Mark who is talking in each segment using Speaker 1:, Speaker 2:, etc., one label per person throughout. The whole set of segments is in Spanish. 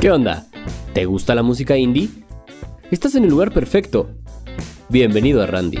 Speaker 1: ¿Qué onda? ¿Te gusta la música indie? Estás en el lugar perfecto. Bienvenido a Randy.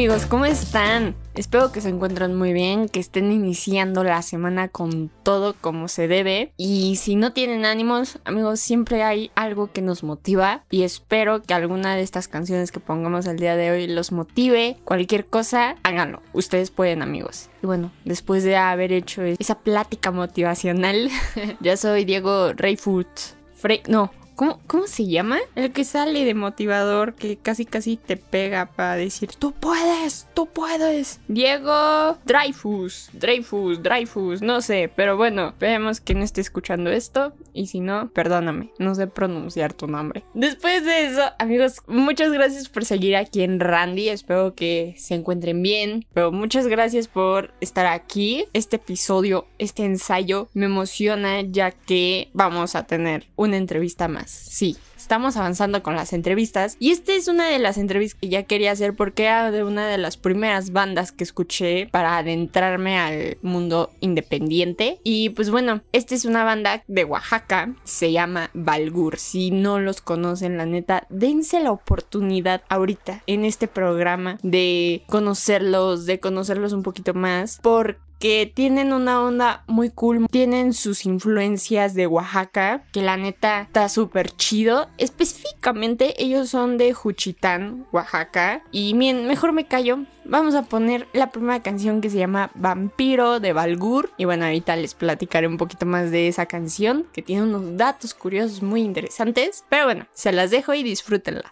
Speaker 2: Amigos? ¿Cómo están? Espero que se encuentren muy bien, que estén iniciando la semana con todo como se debe. Y si no tienen ánimos, amigos, siempre hay algo que nos motiva. Y espero que alguna de estas canciones que pongamos el día de hoy los motive. Cualquier cosa, háganlo. Ustedes pueden, amigos. Y bueno, después de haber hecho esa plática motivacional, ya soy Diego Rayfoot. Fre no, ¿Cómo, ¿Cómo, se llama? El que sale de motivador, que casi casi te pega para decir, tú puedes, tú puedes. Diego Dreyfus, Dreyfus, Dreyfus, no sé, pero bueno, esperemos que no esté escuchando esto y si no, perdóname, no sé pronunciar tu nombre. Después de eso, amigos, muchas gracias por seguir aquí en Randy, espero que se encuentren bien, pero muchas gracias por estar aquí. Este episodio, este ensayo me emociona ya que vamos a tener una entrevista más. Sí, estamos avanzando con las entrevistas. Y esta es una de las entrevistas que ya quería hacer porque era de una de las primeras bandas que escuché para adentrarme al mundo independiente. Y pues bueno, esta es una banda de Oaxaca, se llama Balgur, si no los conocen la neta, dense la oportunidad ahorita en este programa de conocerlos, de conocerlos un poquito más porque que tienen una onda muy cool, tienen sus influencias de Oaxaca, que la neta está súper chido. Específicamente ellos son de Juchitán, Oaxaca. Y bien, mejor me callo. Vamos a poner la primera canción que se llama Vampiro de Balgur. Y bueno, ahorita les platicaré un poquito más de esa canción, que tiene unos datos curiosos muy interesantes. Pero bueno, se las dejo y disfrútenla.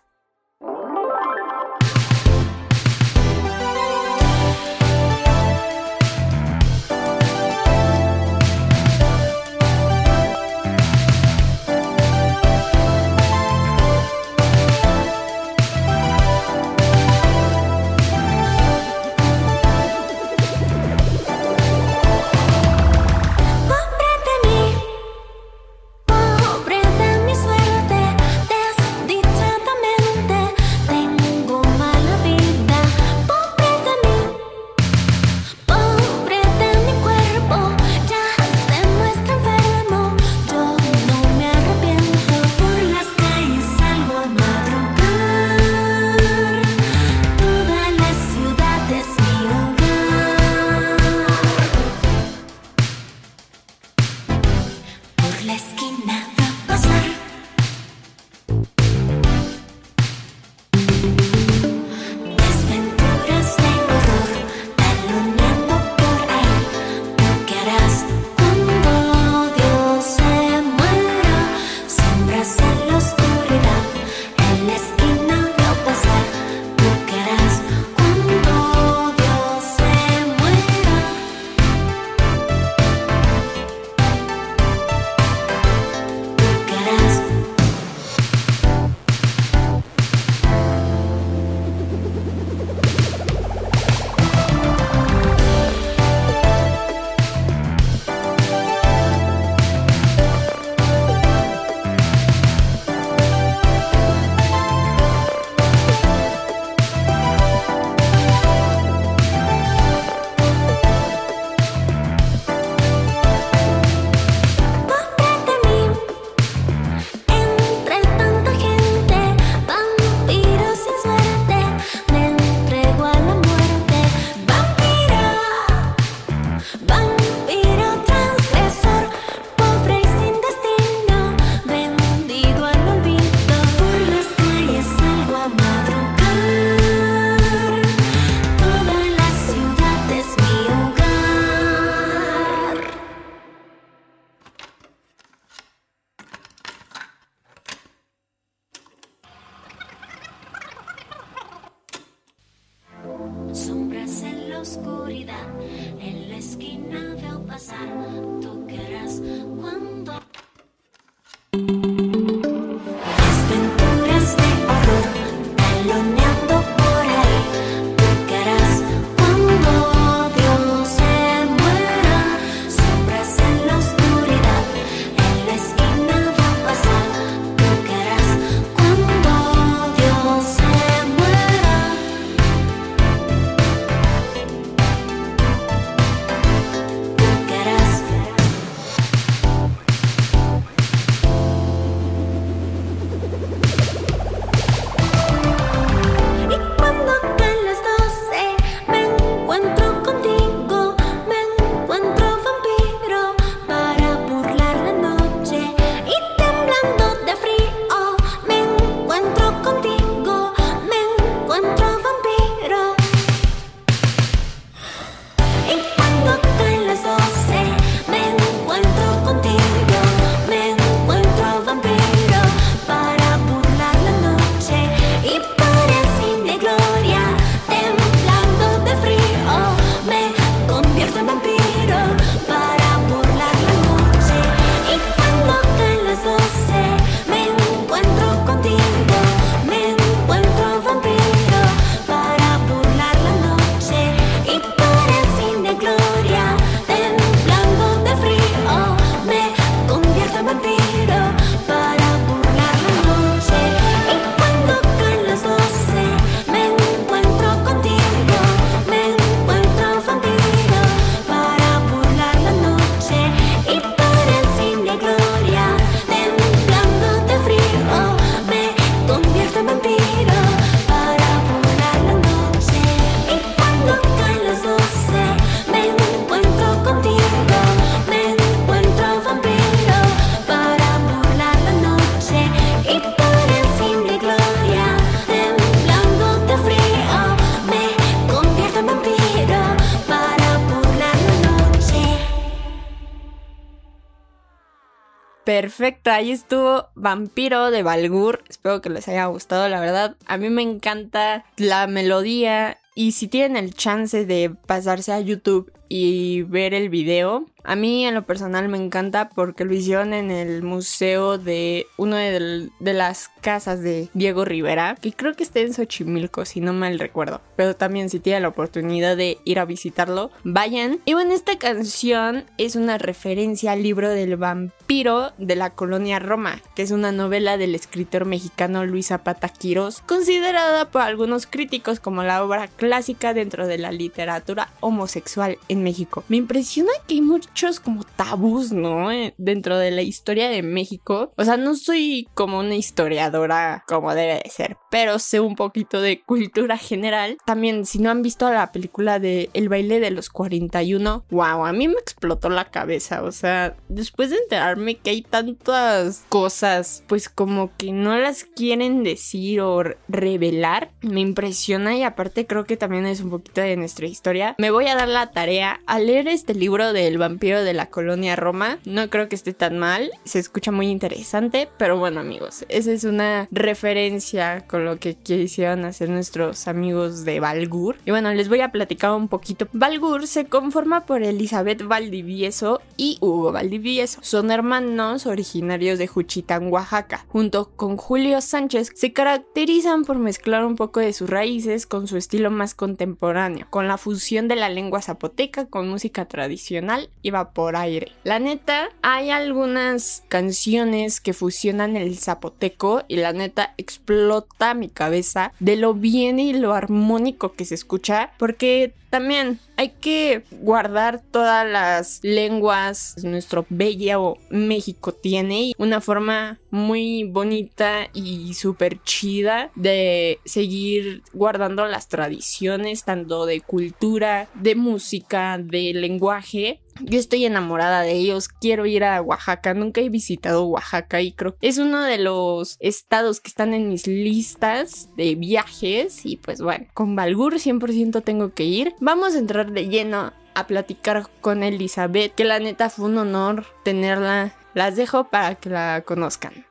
Speaker 2: Perfecto, ahí estuvo Vampiro de Balgur. Espero que les haya gustado, la verdad. A mí me encanta la melodía y si tienen el chance de pasarse a YouTube y ver el video, a mí en lo personal me encanta porque lo hicieron en el museo de una de, las casas de Diego Rivera, que creo que está en Xochimilco, si no mal recuerdo. Pero también si tienen la oportunidad de ir a visitarlo, vayan. Y bueno, esta canción es una referencia al libro del vampiro de la colonia Roma, que es una novela del escritor mexicano Luis Zapata Quirós, considerada por algunos críticos como la obra clásica dentro de la literatura homosexual en México. Me impresiona que hay mucho como tabús, ¿no? Eh, dentro de la historia de México. O sea, no soy como una historiadora como debe de ser, pero sé un poquito de cultura general. También, si no han visto la película de El baile de los 41, wow, a mí me explotó la cabeza. O sea, después de enterarme que hay tantas cosas, pues como que no las quieren decir o revelar, me impresiona y aparte creo que también es un poquito de nuestra historia. Me voy a dar la tarea a leer este libro del vampiro de la colonia Roma. No creo que esté tan mal, se escucha muy interesante, pero bueno amigos, esa es una referencia con lo que quisieron hacer nuestros amigos de Valgur. Y bueno, les voy a platicar un poquito. Valgur se conforma por Elizabeth Valdivieso y Hugo Valdivieso. Son hermanos originarios de Juchitán, Oaxaca. Junto con Julio Sánchez, se caracterizan por mezclar un poco de sus raíces con su estilo más contemporáneo, con la fusión de la lengua zapoteca con música tradicional y por aire. La neta, hay algunas canciones que fusionan el zapoteco y la neta explota mi cabeza de lo bien y lo armónico que se escucha porque también hay que guardar todas las lenguas nuestro bello México tiene una forma muy bonita y súper chida de seguir guardando las tradiciones tanto de cultura, de música, de lenguaje yo estoy enamorada de ellos, quiero ir a Oaxaca, nunca he visitado Oaxaca y creo que es uno de los estados que están en mis listas de viajes y pues bueno, con Balgur 100% tengo que ir. Vamos a entrar de lleno a platicar con Elizabeth, que la neta fue un honor tenerla. Las dejo para que la conozcan.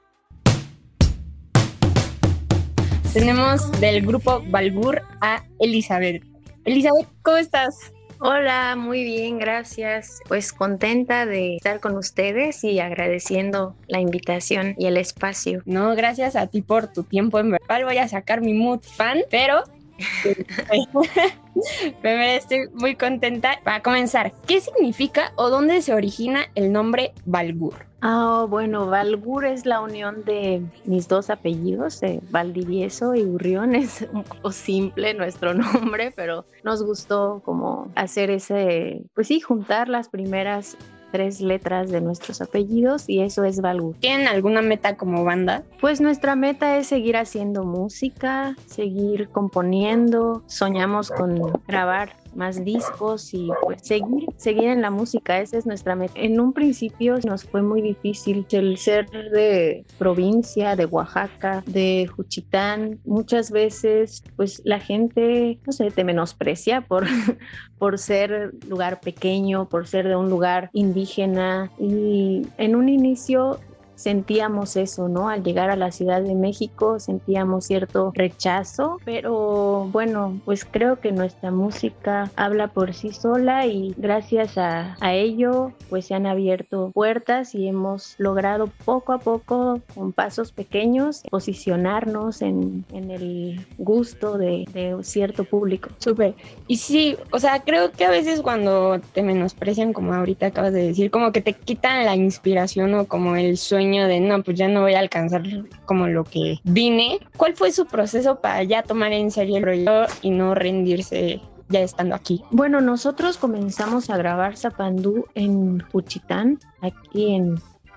Speaker 2: Tenemos del grupo Balgur a Elizabeth. Elizabeth, ¿cómo estás?
Speaker 3: Hola, muy bien, gracias. Pues contenta de estar con ustedes y agradeciendo la invitación y el espacio.
Speaker 2: No, gracias a ti por tu tiempo. En verdad voy a sacar mi mood fan, pero estoy muy contenta. Para comenzar, ¿qué significa o dónde se origina el nombre Balgur?
Speaker 3: Ah, bueno, Valgur es la unión de mis dos apellidos, de Valdivieso y Urrión. Es un poco simple nuestro nombre, pero nos gustó como hacer ese, pues sí, juntar las primeras tres letras de nuestros apellidos y eso es Valgur.
Speaker 2: ¿Tienen alguna meta como banda?
Speaker 3: Pues nuestra meta es seguir haciendo música, seguir componiendo. Soñamos con grabar más discos y pues seguir, seguir en la música, esa es nuestra meta. En un principio nos fue muy difícil el ser de provincia, de Oaxaca, de Juchitán. Muchas veces pues la gente, no sé, te menosprecia por, por ser lugar pequeño, por ser de un lugar indígena y en un inicio sentíamos eso, ¿no? Al llegar a la Ciudad de México sentíamos cierto rechazo, pero bueno, pues creo que nuestra música habla por sí sola y gracias a, ello pues se han abierto puertas y hemos logrado poco a poco con pasos pequeños posicionarnos en, el gusto de, de cierto público.
Speaker 2: Súper. Y sí, o sea, creo que a veces cuando te menosprecian, como ahorita acabas de decir, como que te quitan la inspiración o como el sueño de no, pues ya no voy a alcanzar como lo que vine. ¿Cuál fue su proceso para ya tomar en serio el proyecto y no rendirse ya estando aquí?
Speaker 3: Bueno, nosotros comenzamos a grabar Zapandú en Juchitán, aquí en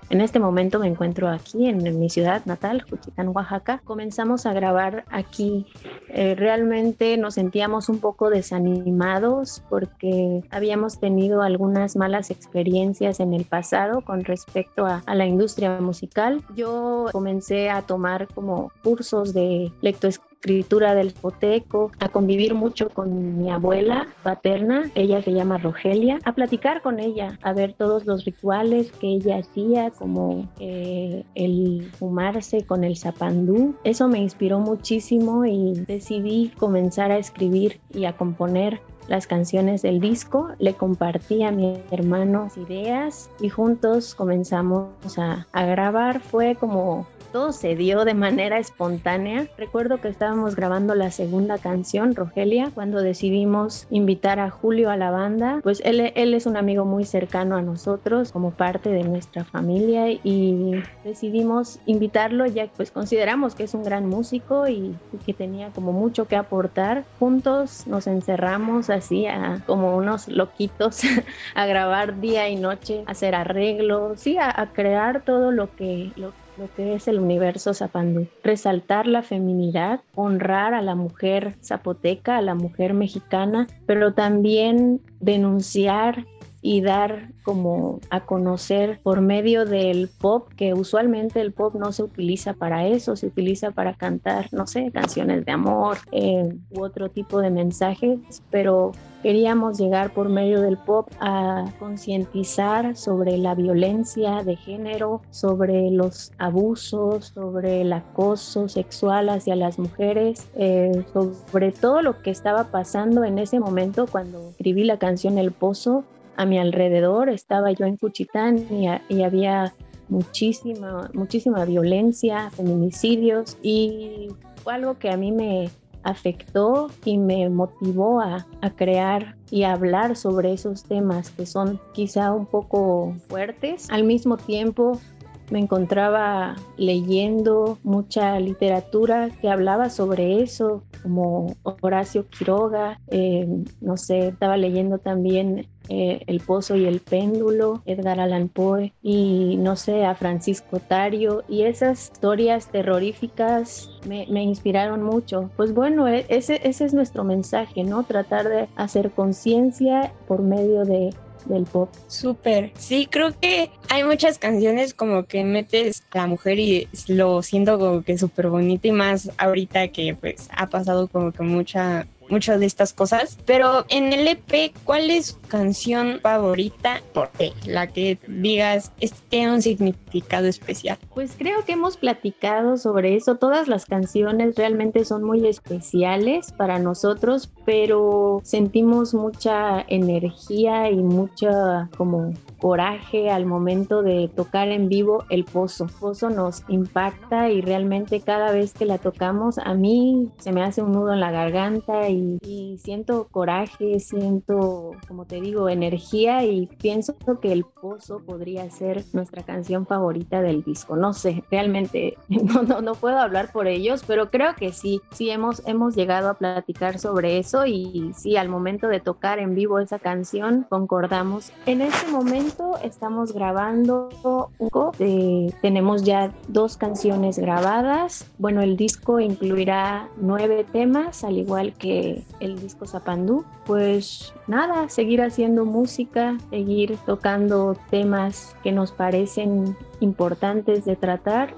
Speaker 3: en este momento me encuentro aquí en, mi ciudad natal, Juchitán, Oaxaca. Comenzamos a grabar aquí. Eh, realmente nos sentíamos un poco desanimados porque habíamos tenido algunas malas experiencias en el pasado con respecto a, la industria musical. Yo comencé a tomar como cursos de escritura del zapoteco, a convivir mucho con mi abuela paterna, ella se llama Rogelia, a platicar con ella, a ver todos los rituales que ella hacía, como eh, el fumarse con el zapandú. Eso me inspiró muchísimo y decidí comenzar a escribir y a componer las canciones del disco, le compartí a mi hermano ideas y juntos comenzamos a grabar. Fue como todo se dio de manera espontánea. Recuerdo que estábamos grabando la segunda canción, Rogelia, cuando decidimos invitar a Julio a la banda. Pues él, es un amigo muy cercano a nosotros, como parte de nuestra familia, y decidimos invitarlo ya pues consideramos que es un gran músico y, que tenía como mucho que aportar. Juntos nos encerramos así a, como unos loquitos a grabar día y noche, hacer arreglos, sí, a, crear todo lo que, lo lo que es el universo zapandú. Resaltar la feminidad, honrar a la mujer zapoteca, a la mujer mexicana, pero también denunciar y dar como a conocer por medio del pop, que usualmente el pop no se utiliza para eso, se utiliza para cantar, no sé, canciones de amor eh, u otro tipo de mensajes, pero queríamos llegar por medio del pop a concientizar sobre la violencia de género, sobre los abusos, sobre el acoso sexual hacia las mujeres, eh, sobre todo lo que estaba pasando en ese momento cuando escribí la canción El Pozo a mi alrededor. Estaba yo en Cuchitán y, había muchísima, muchísima violencia, feminicidios y fue algo que a mí me afectó y me motivó a, a, crear y a hablar sobre esos temas que son quizá un poco fuertes. Al mismo tiempo me encontraba leyendo mucha literatura que hablaba sobre eso, como Horacio Quiroga, eh, no sé, estaba leyendo también eh, El Pozo y el Péndulo, Edgar Allan Poe y no sé, a Francisco Tario y esas historias terroríficas me, inspiraron mucho. Pues bueno, e, ese, ese es nuestro mensaje, ¿no? Tratar de hacer conciencia por medio de del pop.
Speaker 2: Súper. Sí, creo que hay muchas canciones como que metes a la mujer y lo siento como que súper bonito y más ahorita que pues ha pasado como que mucha muchas de estas cosas. Pero en el EP, ¿cuál es tu canción favorita? ¿Por qué? La que digas, este tiene un significado especial.
Speaker 3: Pues creo que hemos platicado sobre eso. Todas las canciones realmente son muy especiales para nosotros, pero sentimos mucha energía y mucha como coraje al momento de tocar en vivo el pozo. El pozo nos impacta y realmente cada vez que la tocamos a mí se me hace un nudo en la garganta y y, siento coraje, siento, como te digo, energía y pienso que El Pozo podría ser nuestra canción favorita del disco. No sé, realmente no, no, puedo hablar por ellos, pero creo que sí, sí hemos, hemos llegado a platicar sobre eso y sí, al momento de tocar en vivo esa canción, concordamos. En este momento estamos grabando un de, tenemos ya dos canciones grabadas. Bueno, el disco incluirá nueve temas, al igual que el disco Zapandú, pues nada, seguir haciendo música, seguir tocando temas que nos parecen importantes de tratar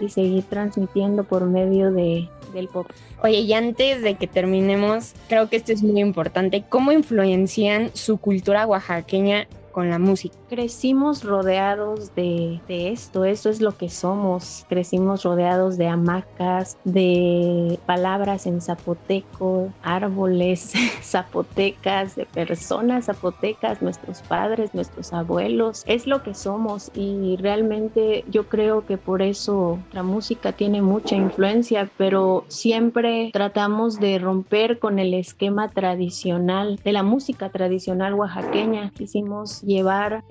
Speaker 3: y seguir transmitiendo por medio de, del pop.
Speaker 2: Oye, y antes de que terminemos, creo que esto es muy importante, ¿cómo influencian su cultura oaxaqueña con la música.
Speaker 3: Crecimos rodeados de, esto, eso es lo que somos. Crecimos rodeados de hamacas, de palabras en zapoteco, árboles zapotecas, de personas zapotecas, nuestros padres, nuestros abuelos. Es lo que somos y realmente yo creo que por eso la música tiene mucha influencia, pero siempre tratamos de romper con el esquema tradicional de la música tradicional oaxaqueña. Hicimos llevar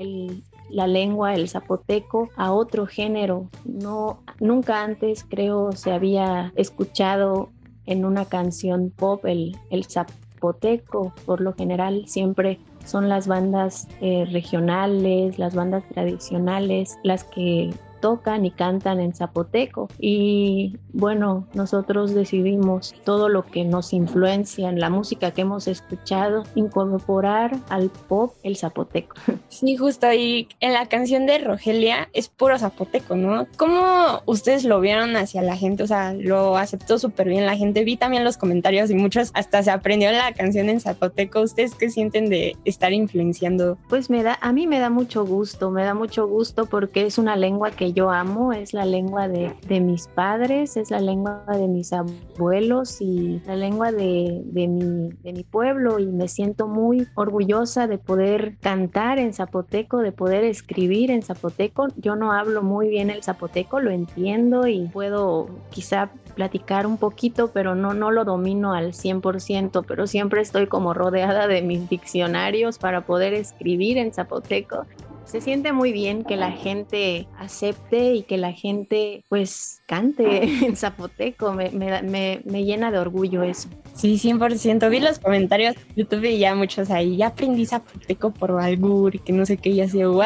Speaker 3: la lengua, el zapoteco, a otro género. No, nunca antes creo se había escuchado en una canción pop el, el zapoteco. Por lo general siempre son las bandas eh, regionales, las bandas tradicionales, las que tocan y cantan en zapoteco. Y bueno, nosotros decidimos todo lo que nos influencia en la música que hemos escuchado, incorporar al pop el zapoteco.
Speaker 2: Sí, justo ahí en la canción de Rogelia es puro zapoteco, ¿no? ¿Cómo ustedes lo vieron hacia la gente? O sea, lo aceptó súper bien la gente. Vi también los comentarios y muchos hasta se aprendió la canción en zapoteco. ¿Ustedes qué sienten de estar influenciando?
Speaker 3: Pues me da, a mí me da mucho gusto, me da mucho gusto porque es una lengua que yo amo, es la lengua de, de mis padres, es la lengua de mis abuelos y la lengua de, de, mi, de mi pueblo y me siento muy orgullosa de poder cantar en zapoteco, de poder escribir en zapoteco. Yo no hablo muy bien el zapoteco, lo entiendo y puedo quizá platicar un poquito, pero no, no lo domino al 100%, pero siempre estoy como rodeada de mis diccionarios para poder escribir en zapoteco se siente muy bien que la gente acepte y que la gente pues cante en zapoteco. Me, me, me, llena de orgullo eso.
Speaker 2: Sí, 100%. Vi los comentarios de YouTube y ya muchos ahí. Ya aprendí zapoteco por Valgur y que no sé qué. Y así, wow,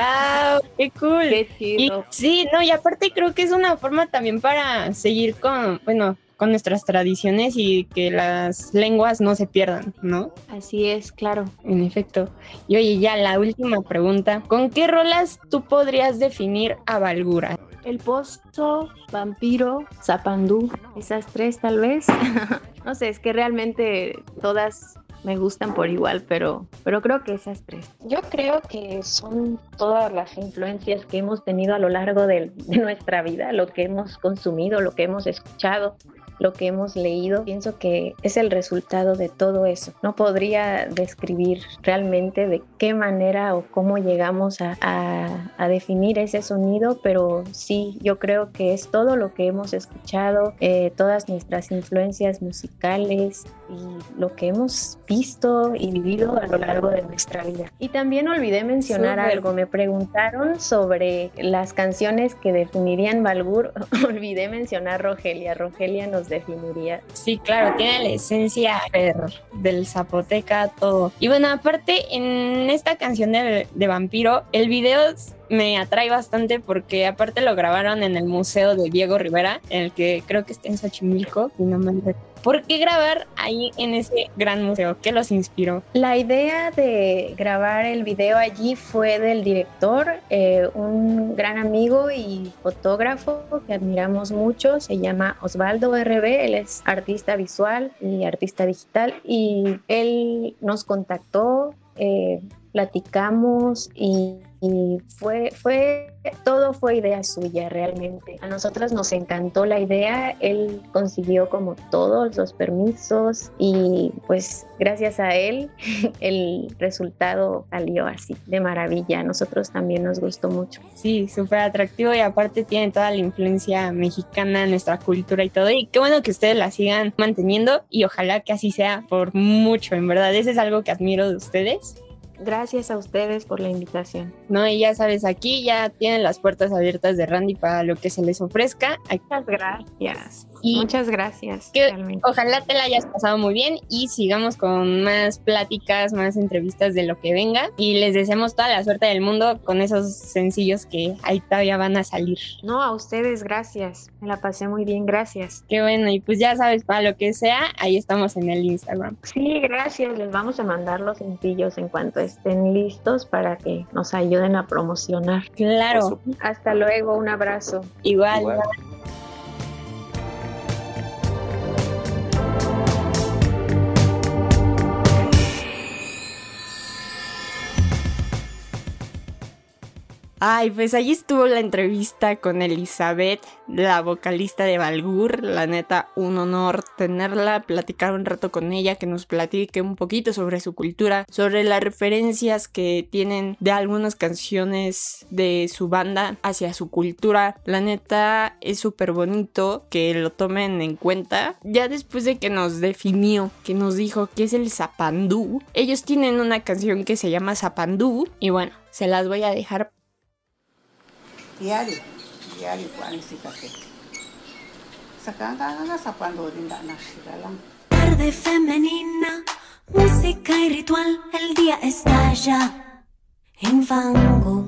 Speaker 2: qué cool.
Speaker 3: Qué chido.
Speaker 2: sí, no, y aparte creo que es una forma también para seguir con, bueno, con nuestras tradiciones y que las lenguas no se pierdan, ¿no?
Speaker 3: Así es, claro.
Speaker 2: En efecto. Y oye, ya la última pregunta. ¿Con qué rolas tú podrías definir a Valgura?
Speaker 3: El Pozo, Vampiro, Zapandú, esas tres tal vez. no sé, es que realmente todas me gustan por igual, pero, pero creo que esas tres. Yo creo que son todas las influencias que hemos tenido a lo largo de, de nuestra vida, lo que hemos consumido, lo que hemos escuchado, lo que hemos leído, pienso que es el resultado de todo eso. No podría describir realmente de qué manera o cómo llegamos a, definir ese sonido, pero sí, yo creo que es todo lo que hemos escuchado, eh, todas nuestras influencias musicales y lo que hemos visto y vivido a lo largo de nuestra vida. Y también olvidé mencionar algo, me preguntaron sobre las canciones que definirían Balgur, olvidé mencionar Rogelia, Rogelia nos definiría.
Speaker 2: Sí, claro, tiene la esencia del zapoteca, todo. Y bueno, aparte, en esta canción de, de Vampiro, el video me atrae bastante porque aparte lo grabaron en el museo de Diego Rivera, en el que creo que está en Xochimilco, y no me ¿Por qué grabar ahí en ese gran museo? ¿Qué los inspiró?
Speaker 3: La idea de grabar el video allí fue del director, eh, un gran amigo y fotógrafo que admiramos mucho, se llama Osvaldo RB, él es artista visual y artista digital y él nos contactó, eh, platicamos y y fue, fue, todo fue idea suya realmente. A nosotras nos encantó la idea, él consiguió como todos los permisos y pues gracias a él el resultado salió así, de maravilla. A nosotros también nos gustó mucho.
Speaker 2: Sí, súper atractivo y aparte tiene toda la influencia mexicana nuestra cultura y todo. Y qué bueno que ustedes la sigan manteniendo y ojalá que así sea por mucho, en verdad. Ese es algo que admiro de ustedes
Speaker 3: Gracias a ustedes por la invitación.
Speaker 2: No, y ya sabes, aquí ya tienen las puertas abiertas de Randy para lo que se les ofrezca.
Speaker 3: Muchas gracias. Muchas gracias.
Speaker 2: ojalá te la hayas pasado muy bien y sigamos con más pláticas, más entrevistas de lo que venga. Y les deseamos toda la suerte del mundo con esos sencillos que ahí todavía van a salir.
Speaker 3: No, a ustedes, gracias. Me la pasé muy bien, gracias.
Speaker 2: Qué bueno, y pues ya sabes, para lo que sea, ahí estamos en el Instagram.
Speaker 3: Sí, gracias. Les vamos a mandar los sencillos en cuanto estén listos para que nos ayuden a promocionar.
Speaker 2: Claro.
Speaker 3: Hasta luego, un abrazo.
Speaker 2: Igual. Ay, pues allí estuvo la entrevista con Elizabeth, la vocalista de Balgur. La neta, un honor tenerla, platicar un rato con ella, que nos platique un poquito sobre su cultura, sobre las referencias que tienen de algunas canciones de su banda hacia su cultura. La neta, es súper bonito que lo tomen en cuenta. Ya después de que nos definió, que nos dijo que es el Zapandú, ellos tienen una canción que se llama Zapandú. Y bueno, se las voy a dejar diario, diario planificate. Sakanga zapando dinda nashigalan. Tarde femenina, música y ritual, el día estalla en fango.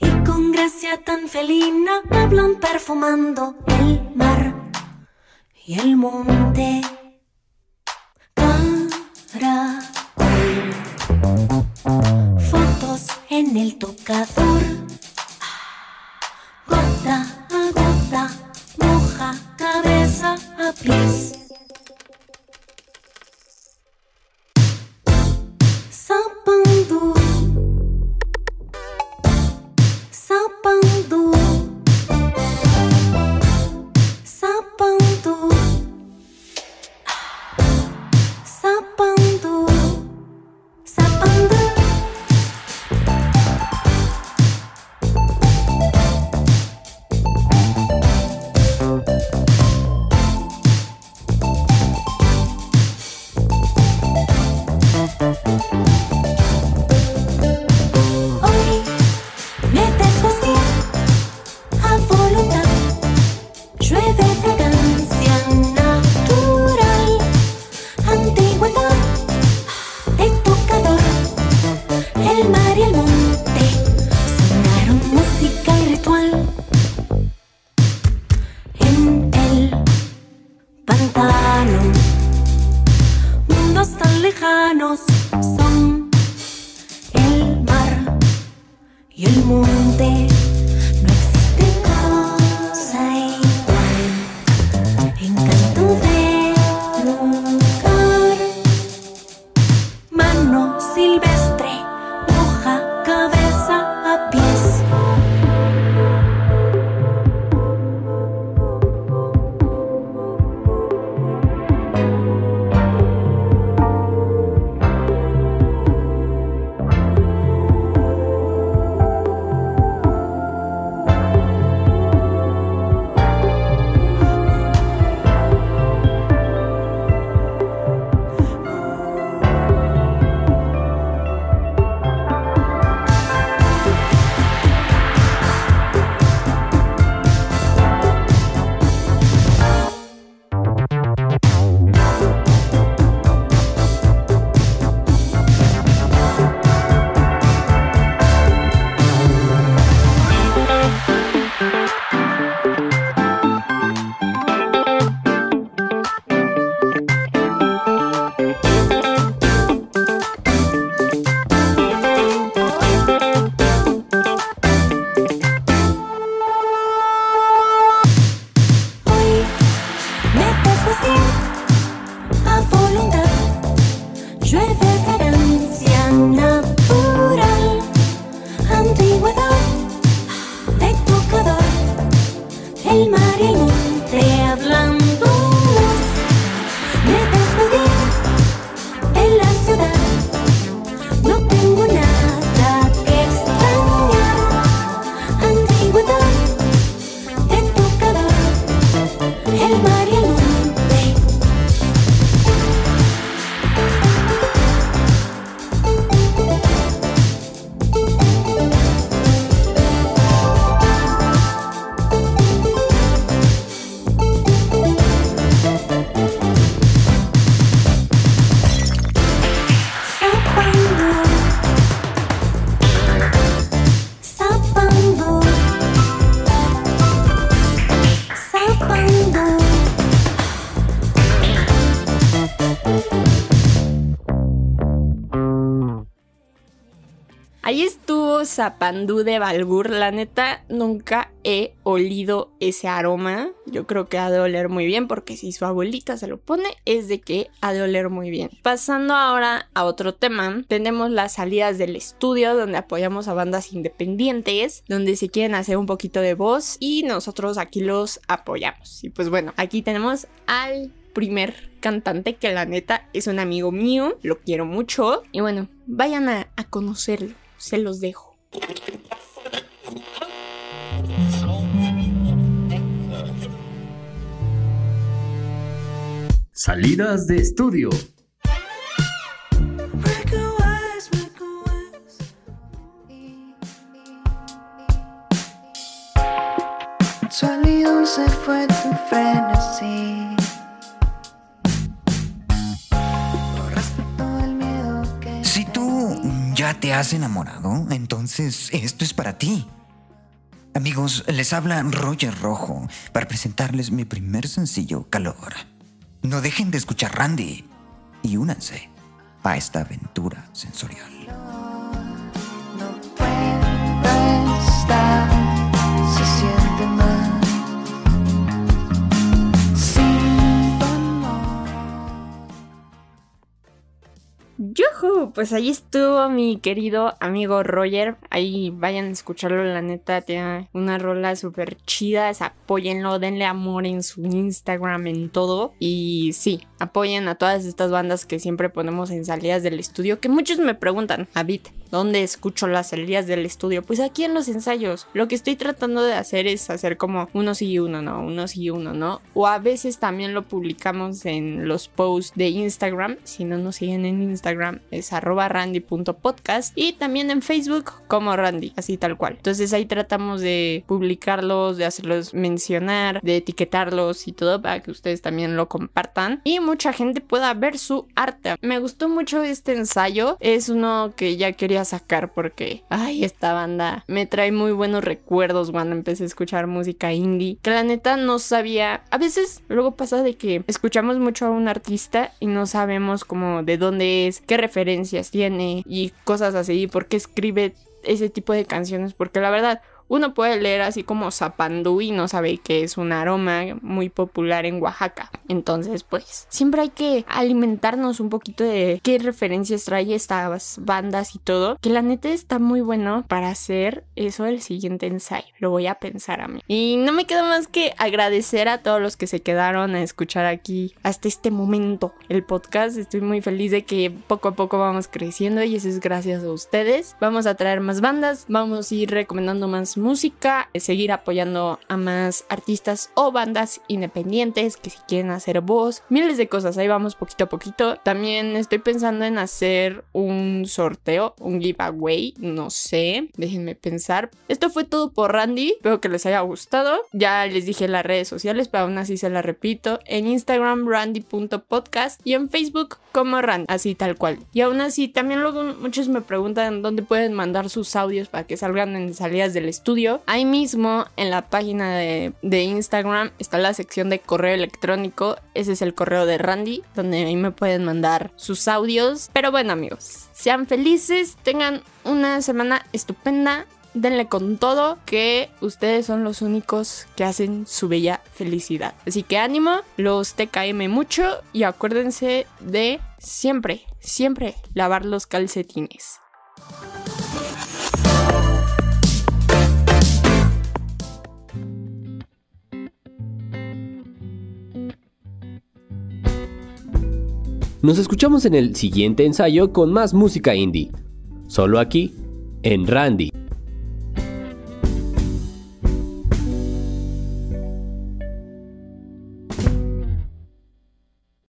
Speaker 2: Y
Speaker 4: con gracia tan felina hablan perfumando el mar y el monte. Caracol. Fotos en el tocador. A pies.
Speaker 2: Estuvo Zapandú de Balgur. La neta, nunca he olido ese aroma. Yo creo que ha de oler muy bien, porque si su abuelita se lo pone, es de que ha de oler muy bien. Pasando ahora a otro tema, tenemos las salidas del estudio, donde apoyamos a bandas independientes, donde se quieren hacer un poquito de voz y nosotros aquí los apoyamos. Y pues bueno, aquí tenemos al primer cantante que la neta es un amigo mío, lo quiero mucho. Y bueno, vayan a conocerlo, se los dejo.
Speaker 1: Salidas de estudio.
Speaker 5: Has enamorado, entonces esto es para ti. Amigos, les habla Roger Rojo para presentarles mi primer sencillo, Calor. No dejen de escuchar Randy y únanse a esta aventura sensorial.
Speaker 6: No puedo estar, se siente mal.
Speaker 2: Pues ahí estuvo mi querido amigo Roger. Ahí vayan a escucharlo, la neta. Tiene una rola súper chida. Apóyenlo, denle amor en su Instagram, en todo. Y sí, apoyen a todas estas bandas que siempre ponemos en salidas del estudio. Que muchos me preguntan, David, ¿dónde escucho las salidas del estudio? Pues aquí en los ensayos. Lo que estoy tratando de hacer es hacer como uno sí y uno no, uno sí y uno no. O a veces también lo publicamos en los posts de Instagram. Si no nos siguen en Instagram es arroba randy.podcast y también en Facebook como Randy, así tal cual. Entonces ahí tratamos de publicarlos, de hacerlos mencionar, de etiquetarlos y todo para que ustedes también lo compartan y mucha gente pueda ver su arte. Me gustó mucho este ensayo, es uno que ya quería sacar porque, ay, esta banda me trae muy buenos recuerdos cuando empecé a escuchar música indie, que la neta no sabía, a veces luego pasa de que escuchamos mucho a un artista y no sabemos como de dónde es, qué tiene y cosas así, por qué escribe ese tipo de canciones, porque la verdad, uno puede leer así como zapandú y no sabe que es un aroma muy popular en Oaxaca. Entonces, pues, siempre hay que alimentarnos un poquito de qué referencias trae estas bandas y todo. Que la neta está muy bueno para hacer eso el siguiente ensayo. Lo voy a pensar a mí. Y no me queda más que agradecer a todos los que se quedaron a escuchar aquí hasta este momento el podcast. Estoy muy feliz de que poco a poco vamos creciendo y eso es gracias a ustedes. Vamos a traer más bandas, vamos a ir recomendando más música, seguir apoyando a más artistas o bandas independientes que si quieren hacer voz, miles de cosas. Ahí vamos poquito a poquito. También estoy pensando en hacer un sorteo, un giveaway, no sé, déjenme pensar. Esto fue todo por Randy, espero que les haya gustado. Ya les dije las redes sociales, pero aún así se las repito. En Instagram randy.podcast y en Facebook como Randy, así tal cual. Y aún así, también luego muchos me preguntan dónde pueden mandar sus audios para que salgan en salidas del Ahí mismo en la página de, de Instagram está la sección de correo electrónico. Ese es el correo de Randy, donde ahí me pueden mandar sus audios. Pero bueno amigos, sean felices, tengan una semana estupenda. Denle con todo que ustedes son los únicos que hacen su bella felicidad. Así que ánimo, los TKM mucho y acuérdense de siempre, siempre lavar los calcetines.
Speaker 1: Nos escuchamos en el siguiente ensayo con más música indie. Solo aquí, en Randy.